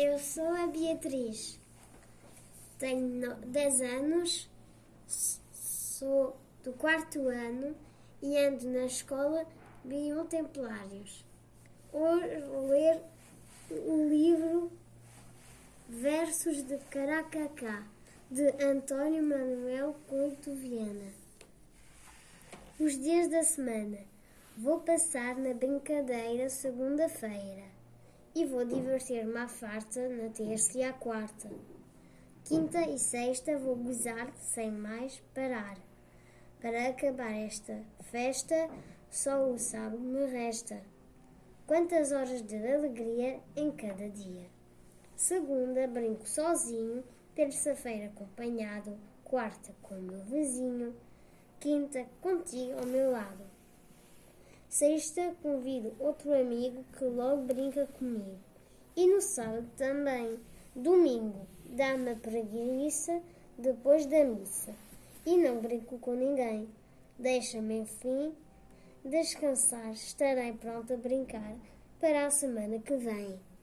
Eu sou a Beatriz, tenho 10 anos, sou do quarto ano e ando na escola Biotemplários. Hoje vou ler o livro Versos de Caracacá, de António Manuel Couto Viana. Os dias da semana. Vou passar na brincadeira segunda-feira e vou divertir-me à farta na terça e à quarta. Quinta e sexta vou gozar sem mais parar. Para acabar esta festa, só o sábado me resta. Quantas horas de alegria em cada dia. Segunda, brinco sozinho. Terça-feira, acompanhado. Quarta, com meu vizinho. Quinta, contigo ao meu lado. Sexta, convido outro amigo que logo brinca comigo. E no sábado também. Domingo, dá-me a preguiça depois da missa. E não brinco com ninguém. Deixa-me, enfim, descansar. Estarei pronto a brincar para a semana que vem.